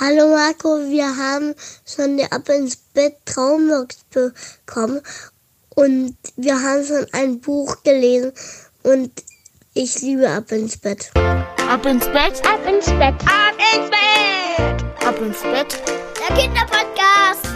Hallo Marco, wir haben schon die Ab ins Bett Traumbox bekommen und wir haben schon ein Buch gelesen und ich liebe Ab ins Bett. Ab ins Bett, ab ins Bett, ab ins Bett, ab ins Bett, der Kinderpodcast.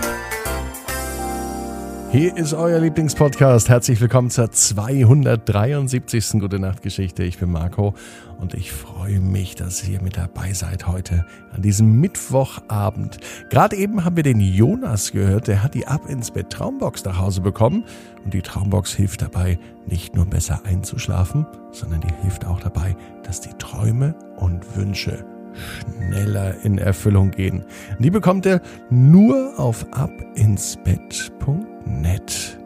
Hier ist euer Lieblingspodcast. Herzlich willkommen zur 273. Gute Nacht Geschichte. Ich bin Marco und ich freue mich, dass ihr mit dabei seid heute an diesem Mittwochabend. Gerade eben haben wir den Jonas gehört, der hat die Ab ins Bett Traumbox nach Hause bekommen und die Traumbox hilft dabei, nicht nur besser einzuschlafen, sondern die hilft auch dabei, dass die Träume und Wünsche schneller in Erfüllung gehen. Die bekommt ihr nur auf abinsbett.net.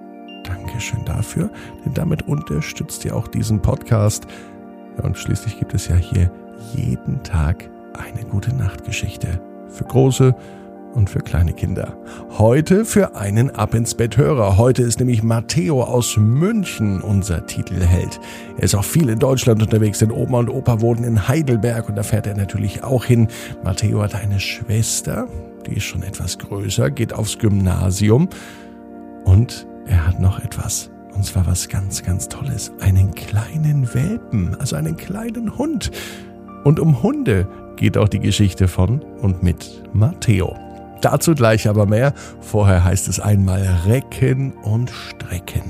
Dankeschön dafür, denn damit unterstützt ihr auch diesen Podcast. Ja, und schließlich gibt es ja hier jeden Tag eine gute Nachtgeschichte für große und für kleine Kinder. Heute für einen Ab ins Bett Hörer. Heute ist nämlich Matteo aus München unser Titelheld. Er ist auch viel in Deutschland unterwegs, denn Oma und Opa wohnen in Heidelberg und da fährt er natürlich auch hin. Matteo hat eine Schwester, die ist schon etwas größer, geht aufs Gymnasium und er hat noch etwas. Und zwar was ganz, ganz Tolles. Einen kleinen Welpen, also einen kleinen Hund. Und um Hunde geht auch die Geschichte von und mit Matteo. Dazu gleich aber mehr. Vorher heißt es einmal recken und strecken.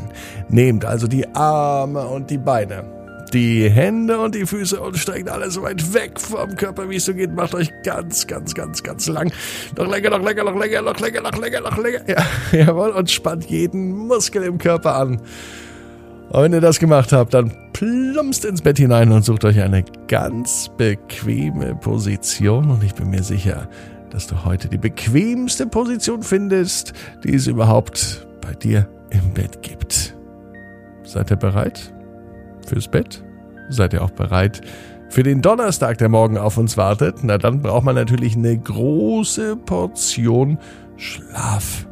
Nehmt also die Arme und die Beine, die Hände und die Füße und streckt alles so weit weg vom Körper, wie es so geht. Macht euch ganz, ganz, ganz, ganz lang. Noch länger, noch länger, noch länger, noch länger, noch länger, noch länger. Ja, jawohl. Und spannt jeden Muskel im Körper an. Und wenn ihr das gemacht habt, dann plumpst ins Bett hinein und sucht euch eine ganz bequeme Position. Und ich bin mir sicher, dass du heute die bequemste Position findest, die es überhaupt bei dir im Bett gibt. Seid ihr bereit fürs Bett? Seid ihr auch bereit für den Donnerstag, der morgen auf uns wartet? Na, dann braucht man natürlich eine große Portion Schlaf.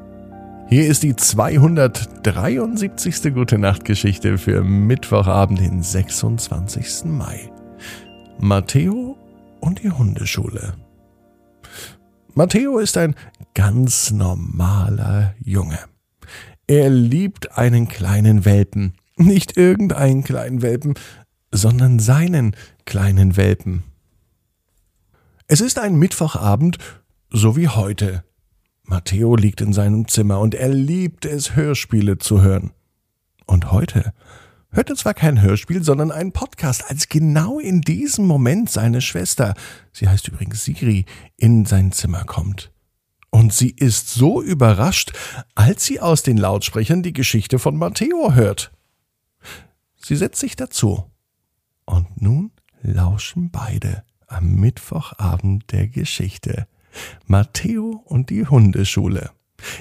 Hier ist die 273. Gute Nacht Geschichte für Mittwochabend, den 26. Mai. Matteo und die Hundeschule. Matteo ist ein ganz normaler Junge. Er liebt einen kleinen Welpen. Nicht irgendeinen kleinen Welpen, sondern seinen kleinen Welpen. Es ist ein Mittwochabend, so wie heute. Matteo liegt in seinem Zimmer und er liebt es, Hörspiele zu hören. Und heute hörte zwar kein Hörspiel, sondern einen Podcast, als genau in diesem Moment seine Schwester, sie heißt übrigens Siri, in sein Zimmer kommt. Und sie ist so überrascht, als sie aus den Lautsprechern die Geschichte von Matteo hört. Sie setzt sich dazu. Und nun lauschen beide am Mittwochabend der Geschichte. Matteo und die Hundeschule.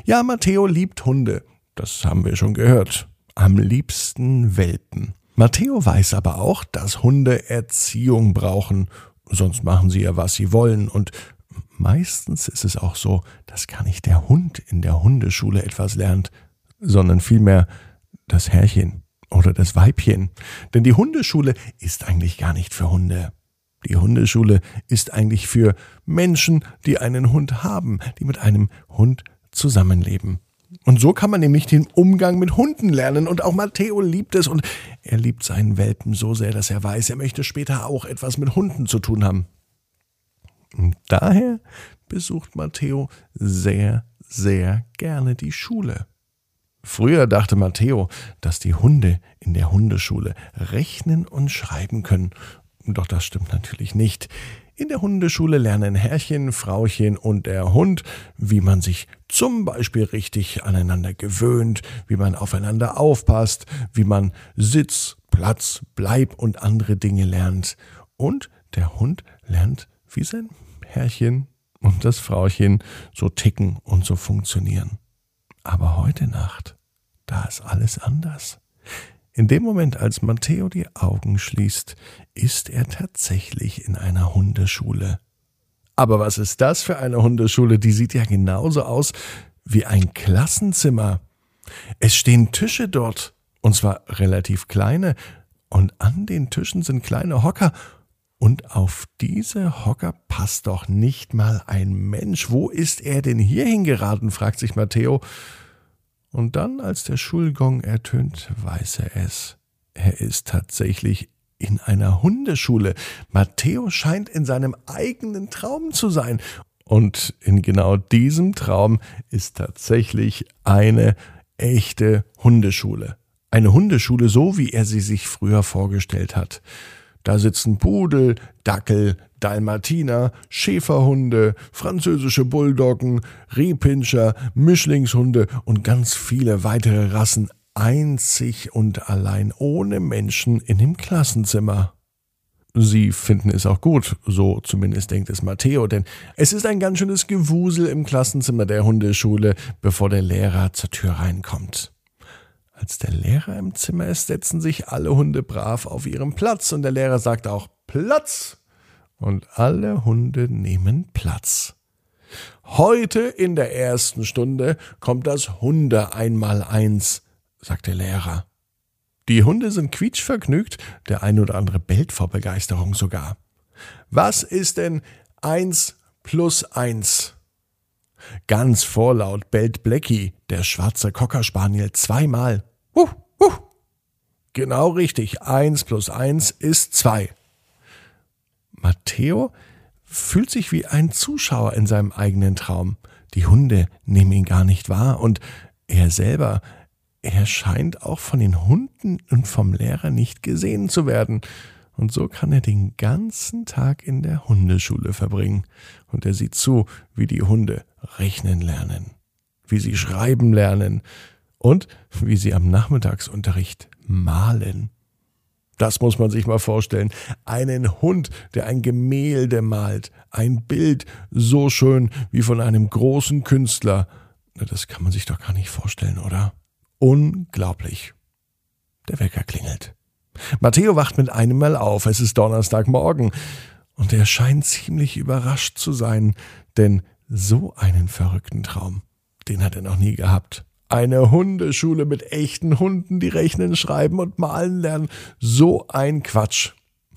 Ja, Matteo liebt Hunde. Das haben wir schon gehört am liebsten Welpen. Matteo weiß aber auch, dass Hunde Erziehung brauchen, sonst machen sie ja, was sie wollen, und meistens ist es auch so, dass gar nicht der Hund in der Hundeschule etwas lernt, sondern vielmehr das Herrchen oder das Weibchen. Denn die Hundeschule ist eigentlich gar nicht für Hunde. Die Hundeschule ist eigentlich für Menschen, die einen Hund haben, die mit einem Hund zusammenleben. Und so kann man nämlich den Umgang mit Hunden lernen. Und auch Matteo liebt es und er liebt seinen Welpen so sehr, dass er weiß, er möchte später auch etwas mit Hunden zu tun haben. Und daher besucht Matteo sehr, sehr gerne die Schule. Früher dachte Matteo, dass die Hunde in der Hundeschule rechnen und schreiben können. Doch das stimmt natürlich nicht. In der Hundeschule lernen Herrchen, Frauchen und der Hund, wie man sich zum Beispiel richtig aneinander gewöhnt, wie man aufeinander aufpasst, wie man Sitz, Platz, Bleib und andere Dinge lernt. Und der Hund lernt, wie sein Herrchen und das Frauchen so ticken und so funktionieren. Aber heute Nacht, da ist alles anders. In dem Moment, als Matteo die Augen schließt, ist er tatsächlich in einer Hundeschule. Aber was ist das für eine Hundeschule? Die sieht ja genauso aus wie ein Klassenzimmer. Es stehen Tische dort, und zwar relativ kleine, und an den Tischen sind kleine Hocker, Und auf diese Hocker passt doch nicht mal ein Mensch. Wo ist er denn hierhin geraten? fragt sich Matteo. Und dann, als der Schulgong ertönt, weiß er es. Er ist tatsächlich in einer Hundeschule. Matteo scheint in seinem eigenen Traum zu sein. Und in genau diesem Traum ist tatsächlich eine echte Hundeschule. Eine Hundeschule, so wie er sie sich früher vorgestellt hat. Da sitzen Pudel, Dackel, Dalmatiner, Schäferhunde, französische Bulldoggen, Rehpinscher, Mischlingshunde und ganz viele weitere Rassen einzig und allein ohne Menschen in dem Klassenzimmer. Sie finden es auch gut, so zumindest denkt es Matteo, denn es ist ein ganz schönes Gewusel im Klassenzimmer der Hundeschule, bevor der Lehrer zur Tür reinkommt. Als der Lehrer im Zimmer ist, setzen sich alle Hunde brav auf ihren Platz und der Lehrer sagt auch Platz und alle Hunde nehmen Platz. Heute in der ersten Stunde kommt das Hunde einmal eins, sagt der Lehrer. Die Hunde sind quietschvergnügt, der ein oder andere bellt vor Begeisterung sogar. Was ist denn eins plus eins? Ganz vorlaut bellt Blackie, der schwarze Cockerspaniel, zweimal. Huh, huh. Genau richtig, eins plus eins ist zwei. Matteo fühlt sich wie ein Zuschauer in seinem eigenen Traum. Die Hunde nehmen ihn gar nicht wahr und er selber er scheint auch von den Hunden und vom Lehrer nicht gesehen zu werden. Und so kann er den ganzen Tag in der Hundeschule verbringen. Und er sieht zu, wie die Hunde rechnen lernen, wie sie schreiben lernen und wie sie am Nachmittagsunterricht malen. Das muss man sich mal vorstellen. Einen Hund, der ein Gemälde malt, ein Bild so schön wie von einem großen Künstler. Das kann man sich doch gar nicht vorstellen, oder? Unglaublich. Der Wecker klingelt. Matteo wacht mit einem Mal auf. Es ist Donnerstagmorgen. Und er scheint ziemlich überrascht zu sein, denn so einen verrückten Traum, den hat er noch nie gehabt. Eine Hundeschule mit echten Hunden, die rechnen, schreiben und malen lernen. So ein Quatsch.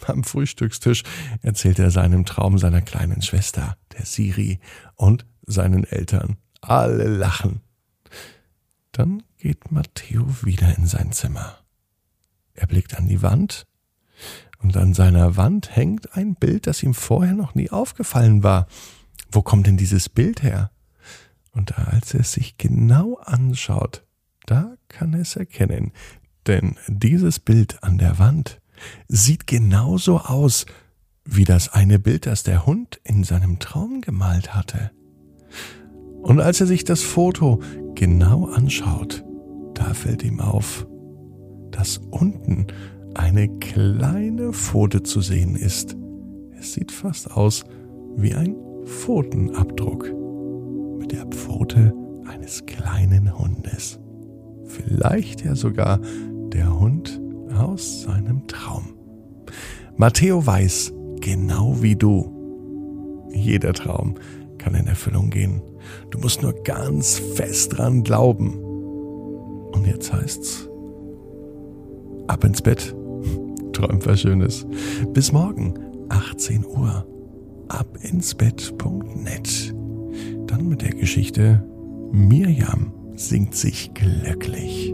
Am Frühstückstisch erzählt er seinen Traum seiner kleinen Schwester, der Siri, und seinen Eltern. Alle lachen. Dann geht Matteo wieder in sein Zimmer. Er blickt an die Wand, und an seiner Wand hängt ein Bild, das ihm vorher noch nie aufgefallen war. Wo kommt denn dieses Bild her? Und als er es sich genau anschaut, da kann er es erkennen, denn dieses Bild an der Wand sieht genauso aus wie das eine Bild, das der Hund in seinem Traum gemalt hatte. Und als er sich das Foto genau anschaut, da fällt ihm auf, dass unten eine kleine Pfote zu sehen ist. Es sieht fast aus wie ein Pfotenabdruck mit der Pfote eines kleinen Hundes. Vielleicht ja sogar der Hund aus seinem Traum. Matteo weiß, genau wie du, jeder Traum kann in Erfüllung gehen. Du musst nur ganz fest dran glauben. Und jetzt heißt's, ab ins Bett. Träumt was Schönes. Bis morgen, 18 Uhr. Abinsbett.net. Dann mit der Geschichte Mirjam singt sich glücklich.